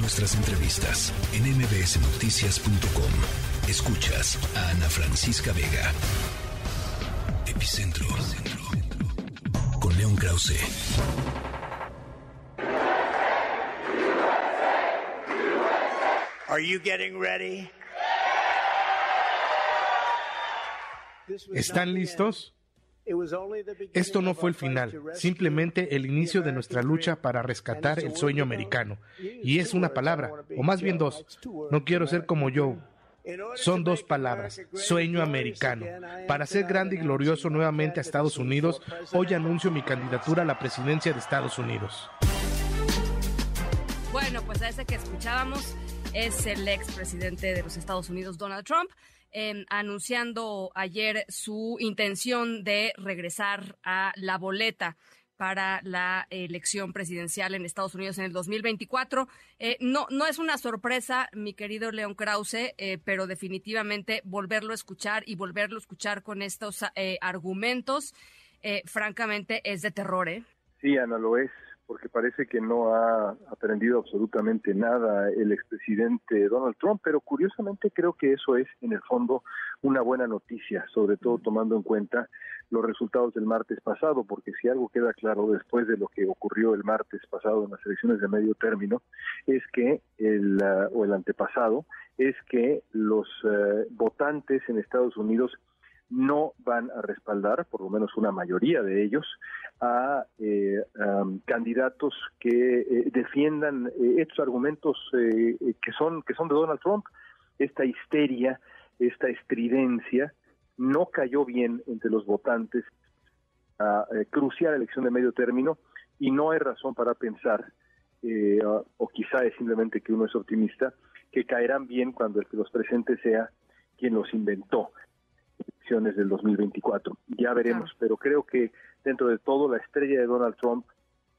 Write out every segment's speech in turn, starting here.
Nuestras entrevistas en mbsnoticias.com. Escuchas a Ana Francisca Vega. Epicentro. Con León Krause. Are you getting ready? ¿Están listos? Esto no fue el final, simplemente el inicio de nuestra lucha para rescatar el sueño americano. Y es una palabra, o más bien dos. No quiero ser como yo. Son dos palabras, sueño americano. Para ser grande y glorioso nuevamente a Estados Unidos, hoy anuncio mi candidatura a la presidencia de Estados Unidos. Bueno, pues a ese que escuchábamos es el ex presidente de los Estados Unidos, Donald Trump, em, anunciando ayer su intención de regresar a la boleta para la elección presidencial en Estados Unidos en el 2024. Eh, no, no es una sorpresa, mi querido León Krause, eh, pero definitivamente volverlo a escuchar y volverlo a escuchar con estos eh, argumentos, francamente, es de terror. ¿eh? Sí, Ana, lo es porque parece que no ha aprendido absolutamente nada el expresidente Donald Trump, pero curiosamente creo que eso es en el fondo una buena noticia, sobre todo tomando en cuenta los resultados del martes pasado, porque si algo queda claro después de lo que ocurrió el martes pasado en las elecciones de medio término, es que el, uh, o el antepasado, es que los uh, votantes en Estados Unidos no van a respaldar, por lo menos una mayoría de ellos, a eh, candidatos que eh, defiendan eh, estos argumentos que son que son de Donald Trump. Esta histeria, esta estridencia, no cayó bien entre los votantes a crucial elección de medio término y no hay razón para pensar, o quizá es simplemente que uno es optimista, que caerán bien cuando el que los presente sea quien los inventó elecciones del 2024. Ya veremos, pero creo que dentro de todo la estrella de Donald Trump,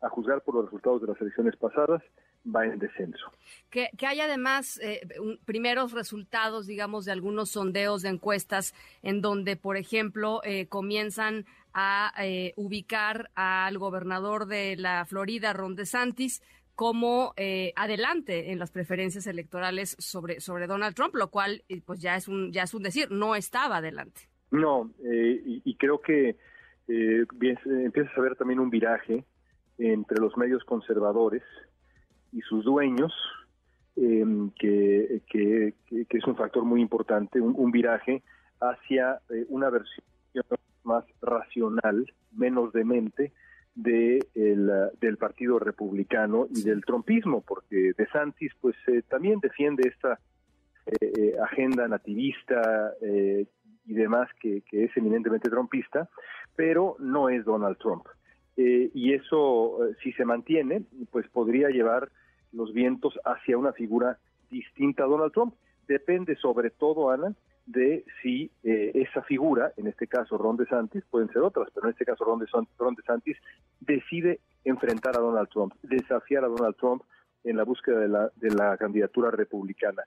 a juzgar por los resultados de las elecciones pasadas, va en descenso. Que, hay además eh, primeros resultados, digamos, de algunos sondeos de encuestas en donde, por ejemplo, eh, comienzan a eh, ubicar al gobernador de la Florida, Ron DeSantis, como adelante en las preferencias electorales sobre, sobre Donald Trump, lo cual pues ya es un ya es un decir, no estaba adelante. No, y, creo que eh, empieza a haber también un viraje entre los medios conservadores y sus dueños, em, que, que, es un factor muy importante, un, viraje hacia eh, una versión más racional, menos demente, de del Partido Republicano y del trompismo, porque De Santis pues eh, también defiende esta eh, agenda nativista y demás que, que es eminentemente trompista, pero no es Donald Trump. Eh, y eso, eh, si se mantiene, pues podría llevar los vientos hacia una figura distinta a Donald Trump. Depende sobre todo, Ana, de si eh, esa figura, en este caso Ron DeSantis, pueden ser otras, pero en este caso Ron, Ron DeSantis, decide enfrentar a Donald Trump, desafiar a Donald Trump en la búsqueda de la, de la candidatura republicana.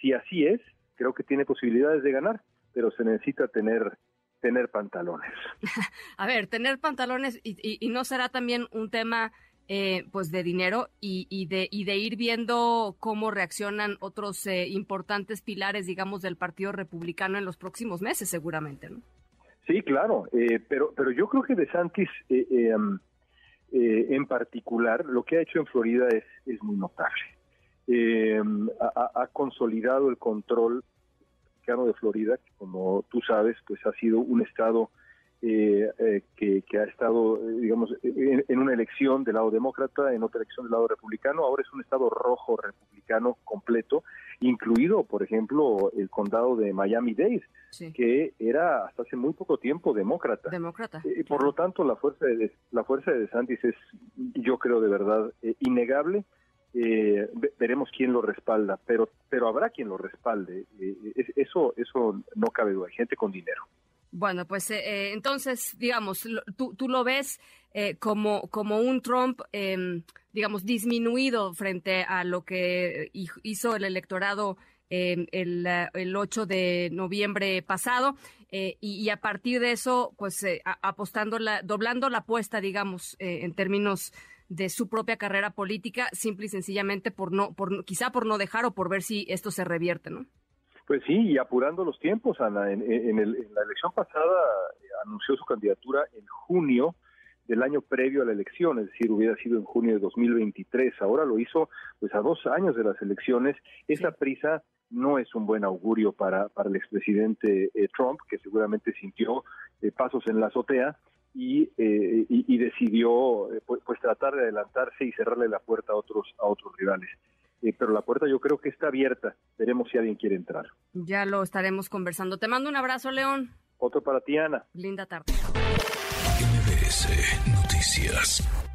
Si así es, creo que tiene posibilidades de ganar, pero se necesita tener tener pantalones. A ver, tener pantalones y, no será también un tema eh, pues de dinero y, de, y de ir viendo cómo reaccionan otros eh, importantes pilares, digamos, del Partido Republicano en los próximos meses, seguramente, ¿no? Sí, claro, eh, pero, pero yo creo que De Santis em, en particular, lo que ha hecho en Florida es, es muy notable. Ha, consolidado el control de Florida, que como tú sabes, pues ha sido un estado eh, eh, que, ha estado, eh, digamos, en, una elección del lado demócrata, en otra elección del lado republicano, ahora es un estado rojo republicano completo, incluido, por ejemplo, el condado de Miami-Dade, que era hasta hace muy poco tiempo demócrata. Demócrata. Por lo tanto, la fuerza de la fuerza de DeSantis es, yo creo, de verdad innegable eh, veremos quién lo respalda, pero pero habrá quien lo respalde. Eh, eso eso no cabe duda. Hay gente con dinero. Bueno, pues eh, entonces, digamos, tú, tú lo ves como, como un Trump, em, digamos, disminuido frente a lo que hizo el electorado em, el, el 8 de noviembre pasado y, y, a partir de eso, pues apostando, la, doblando la apuesta, digamos, en términos de su propia carrera política, simple y sencillamente por no, por quizá por no dejar o por ver si esto se revierte, ¿no? Pues sí, y apurando los tiempos, Ana. En, en la elección pasada eh, anunció su candidatura en junio del año previo a la elección, es decir, hubiera sido en junio de 2023. Ahora lo hizo pues a dos años de las elecciones. Esa prisa no es un buen augurio para, para el expresidente eh, Trump, que seguramente sintió eh, pasos en la azotea y, eh, y, decidió pues, pues, tratar de adelantarse y cerrarle la puerta a otros, a otros rivales. Pero la puerta yo creo que está abierta. Veremos si alguien quiere entrar. Ya lo estaremos conversando. Te mando un abrazo, León. Otro para ti, Ana. Linda tarde. Noticias.